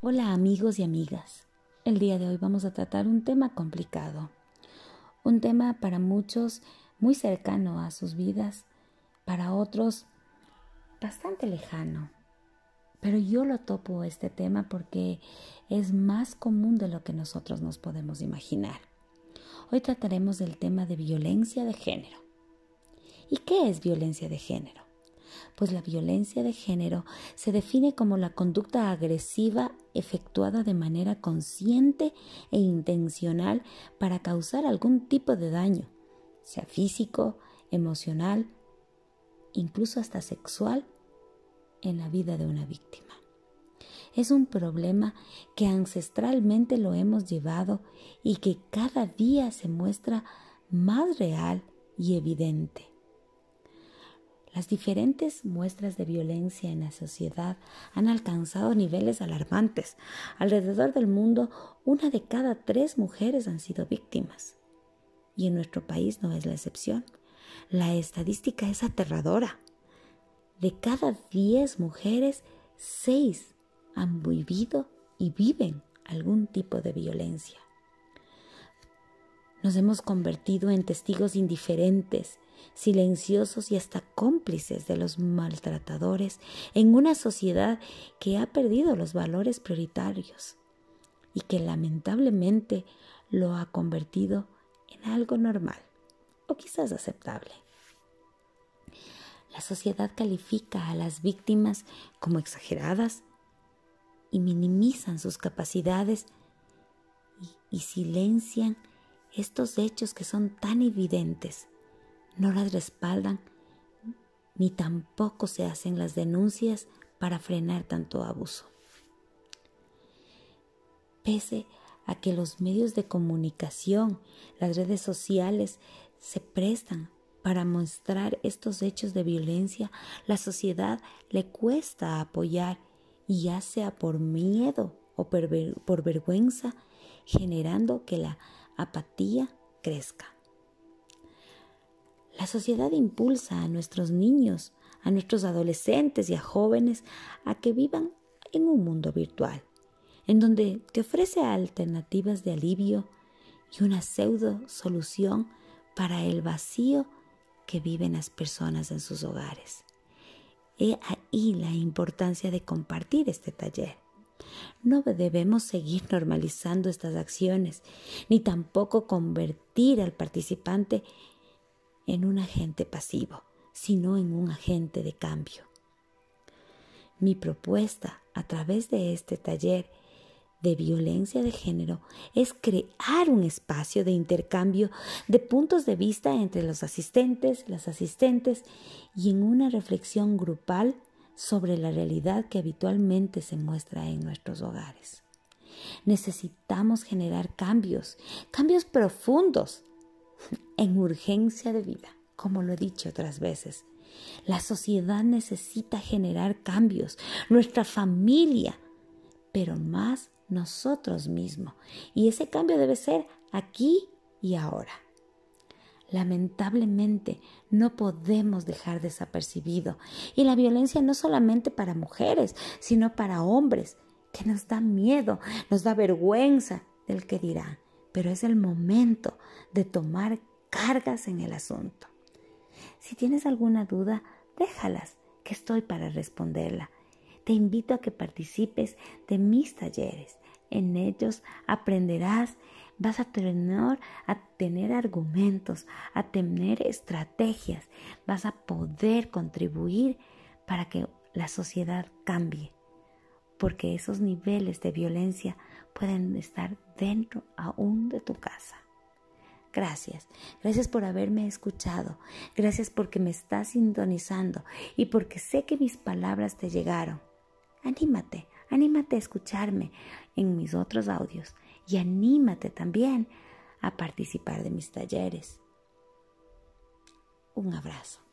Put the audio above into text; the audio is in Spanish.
Hola amigos y amigas. El día de hoy vamos a tratar un tema complicado, un tema para muchos muy cercano a sus vidas, para otros bastante lejano. Pero yo lo topo este tema porque es más común de lo que nosotros nos podemos imaginar. Hoy trataremos del tema de violencia de género. ¿Y qué es violencia de género? Pues la violencia de género se define como la conducta agresiva efectuada de manera consciente e intencional para causar algún tipo de daño, sea físico, emocional, incluso hasta sexual, en la vida de una víctima. Es un problema que ancestralmente lo hemos llevado y que cada día se muestra más real y evidente. Las diferentes muestras de violencia en la sociedad han alcanzado niveles alarmantes. Alrededor del mundo, una de cada tres mujeres han sido víctimas. Y en nuestro país no es la excepción. La estadística es aterradora. De cada diez mujeres, seis han vivido y viven algún tipo de violencia. Nos hemos convertido en testigos indiferentes silenciosos y hasta cómplices de los maltratadores en una sociedad que ha perdido los valores prioritarios y que lamentablemente lo ha convertido en algo normal o quizás aceptable. La sociedad califica a las víctimas como exageradas y minimizan sus capacidades y, y silencian estos hechos que son tan evidentes no las respaldan ni tampoco se hacen las denuncias para frenar tanto abuso. Pese a que los medios de comunicación, las redes sociales se prestan para mostrar estos hechos de violencia, la sociedad le cuesta apoyar y ya sea por miedo o por vergüenza, generando que la apatía crezca. La sociedad impulsa a nuestros niños, a nuestros adolescentes y a jóvenes a que vivan en un mundo virtual, en donde te ofrece alternativas de alivio y una pseudo solución para el vacío que viven las personas en sus hogares. He ahí la importancia de compartir este taller. No debemos seguir normalizando estas acciones, ni tampoco convertir al participante en un agente pasivo, sino en un agente de cambio. Mi propuesta a través de este taller de violencia de género es crear un espacio de intercambio de puntos de vista entre los asistentes, las asistentes y en una reflexión grupal sobre la realidad que habitualmente se muestra en nuestros hogares. Necesitamos generar cambios, cambios profundos en urgencia de vida, como lo he dicho otras veces. La sociedad necesita generar cambios, nuestra familia, pero más nosotros mismos. Y ese cambio debe ser aquí y ahora. Lamentablemente no podemos dejar desapercibido. Y la violencia no solamente para mujeres, sino para hombres, que nos da miedo, nos da vergüenza del que dirán pero es el momento de tomar cargas en el asunto. Si tienes alguna duda, déjalas, que estoy para responderla. Te invito a que participes de mis talleres. En ellos aprenderás, vas a tener, a tener argumentos, a tener estrategias, vas a poder contribuir para que la sociedad cambie, porque esos niveles de violencia pueden estar dentro aún de tu casa. Gracias, gracias por haberme escuchado, gracias porque me estás sintonizando y porque sé que mis palabras te llegaron. Anímate, anímate a escucharme en mis otros audios y anímate también a participar de mis talleres. Un abrazo.